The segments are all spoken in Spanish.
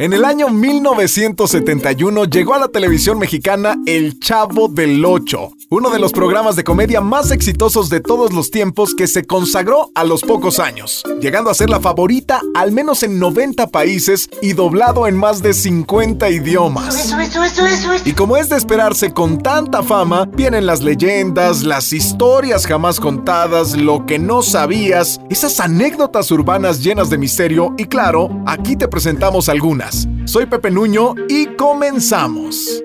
En el año 1971 llegó a la televisión mexicana El Chavo del Ocho, uno de los programas de comedia más exitosos de todos los tiempos que se consagró a los pocos años, llegando a ser la favorita al menos en 90 países y doblado en más de 50 idiomas. Y como es de esperarse con tanta fama, vienen las leyendas, las historias jamás contadas, lo que no sabías, esas anécdotas urbanas llenas de misterio y claro, aquí te presentamos algunas. Soy Pepe Nuño y comenzamos.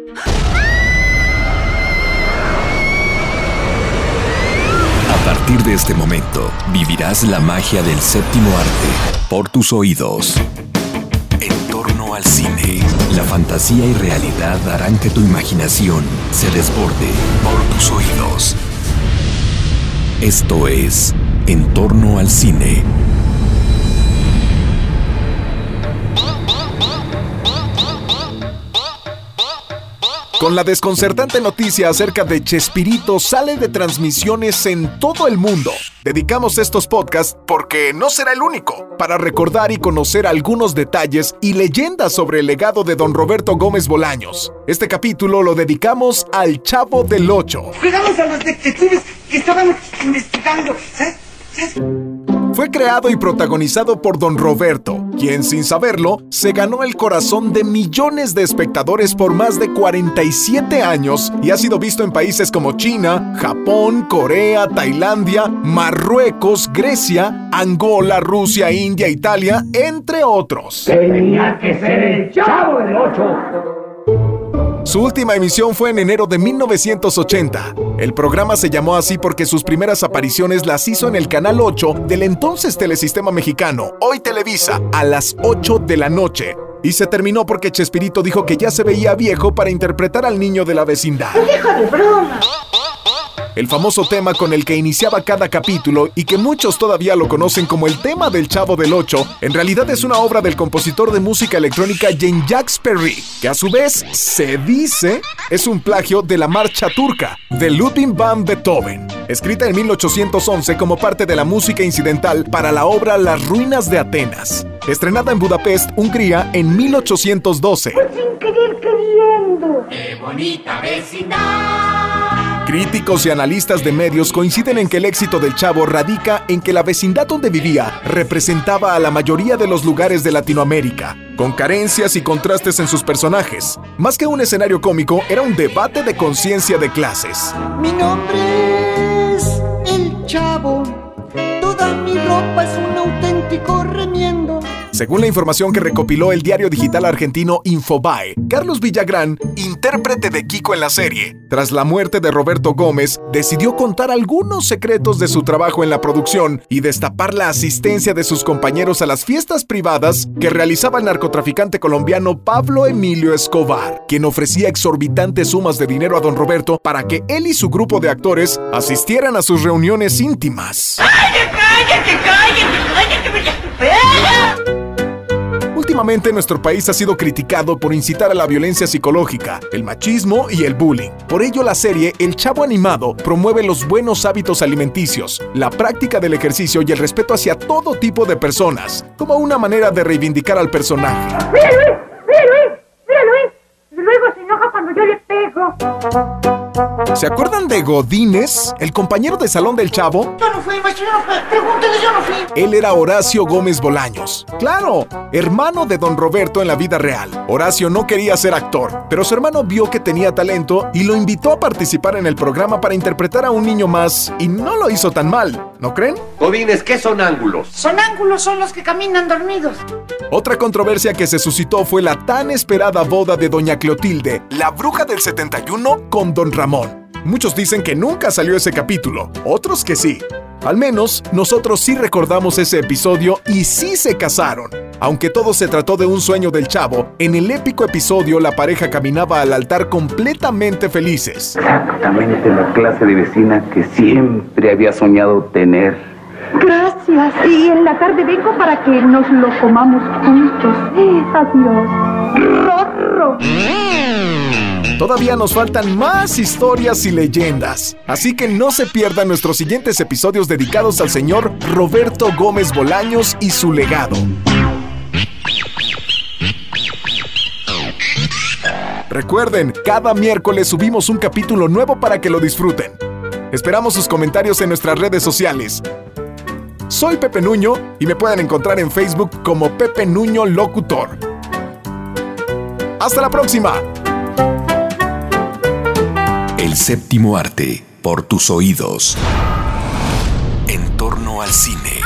A partir de este momento, vivirás la magia del séptimo arte por tus oídos. En torno al cine, la fantasía y realidad harán que tu imaginación se desborde por tus oídos. Esto es En torno al cine Con la desconcertante noticia acerca de Chespirito sale de transmisiones en todo el mundo. Dedicamos estos podcasts porque no será el único, para recordar y conocer algunos detalles y leyendas sobre el legado de don Roberto Gómez Bolaños. Este capítulo lo dedicamos al Chavo del Ocho. Cuidamos a los detectives que estaban investigando. ¿Sabes? ¿Sabes? Fue creado y protagonizado por Don Roberto, quien sin saberlo se ganó el corazón de millones de espectadores por más de 47 años y ha sido visto en países como China, Japón, Corea, Tailandia, Marruecos, Grecia, Angola, Rusia, India, Italia, entre otros. Tenía que ser el chavo del 8. Su última emisión fue en enero de 1980. El programa se llamó así porque sus primeras apariciones las hizo en el Canal 8 del entonces Telesistema Mexicano, hoy Televisa, a las 8 de la noche. Y se terminó porque Chespirito dijo que ya se veía viejo para interpretar al niño de la vecindad. ¡Deja de broma! El famoso tema con el que iniciaba cada capítulo y que muchos todavía lo conocen como el tema del Chavo del Ocho, en realidad es una obra del compositor de música electrónica Jean-Jacques Perry, que a su vez se dice es un plagio de la marcha turca de Ludwig van Beethoven, escrita en 1811 como parte de la música incidental para la obra Las ruinas de Atenas, estrenada en Budapest, Hungría en 1812. Pues sin querer queriendo. ¡Qué bonita vecindad! Críticos y analistas de medios coinciden en que el éxito del chavo radica en que la vecindad donde vivía representaba a la mayoría de los lugares de Latinoamérica, con carencias y contrastes en sus personajes. Más que un escenario cómico, era un debate de conciencia de clases. Mi nombre es el chavo. Toda mi ropa es un auténtico remiendo. Según la información que recopiló el diario digital argentino Infobae, Carlos Villagrán, intérprete de Kiko en la serie, tras la muerte de Roberto Gómez, decidió contar algunos secretos de su trabajo en la producción y destapar la asistencia de sus compañeros a las fiestas privadas que realizaba el narcotraficante colombiano Pablo Emilio Escobar, quien ofrecía exorbitantes sumas de dinero a don Roberto para que él y su grupo de actores asistieran a sus reuniones íntimas. ¡Cállate, cállate, cállate! Nuestro país ha sido criticado por incitar a la violencia psicológica, el machismo y el bullying. Por ello la serie El Chavo Animado promueve los buenos hábitos alimenticios, la práctica del ejercicio y el respeto hacia todo tipo de personas, como una manera de reivindicar al personaje. ¡Mira, Luis! ¡Mira, Luis! ¡Mira, Luis! Luego se enoja cuando yo le pego. ¿Se acuerdan de Godínez, el compañero de salón del Chavo? Yo no fui, maestro, yo no fui. Pregúntele, yo no fui. Él era Horacio Gómez Bolaños. Claro, hermano de don Roberto en la vida real. Horacio no quería ser actor, pero su hermano vio que tenía talento y lo invitó a participar en el programa para interpretar a un niño más y no lo hizo tan mal, ¿no creen? Godines, ¿qué son ángulos? Son ángulos, son los que caminan dormidos. Otra controversia que se suscitó fue la tan esperada boda de doña Clotilde, la bruja del 71, con don Ramón. Muchos dicen que nunca salió ese capítulo, otros que sí. Al menos nosotros sí recordamos ese episodio y sí se casaron. Aunque todo se trató de un sueño del chavo, en el épico episodio la pareja caminaba al altar completamente felices. Exactamente la clase de vecina que siempre había soñado tener. Gracias. Y en la tarde vengo para que nos lo comamos juntos. Adiós. Rorro. Todavía nos faltan más historias y leyendas, así que no se pierdan nuestros siguientes episodios dedicados al señor Roberto Gómez Bolaños y su legado. Recuerden, cada miércoles subimos un capítulo nuevo para que lo disfruten. Esperamos sus comentarios en nuestras redes sociales. Soy Pepe Nuño y me pueden encontrar en Facebook como Pepe Nuño Locutor. Hasta la próxima. El séptimo arte, por tus oídos. En torno al cine.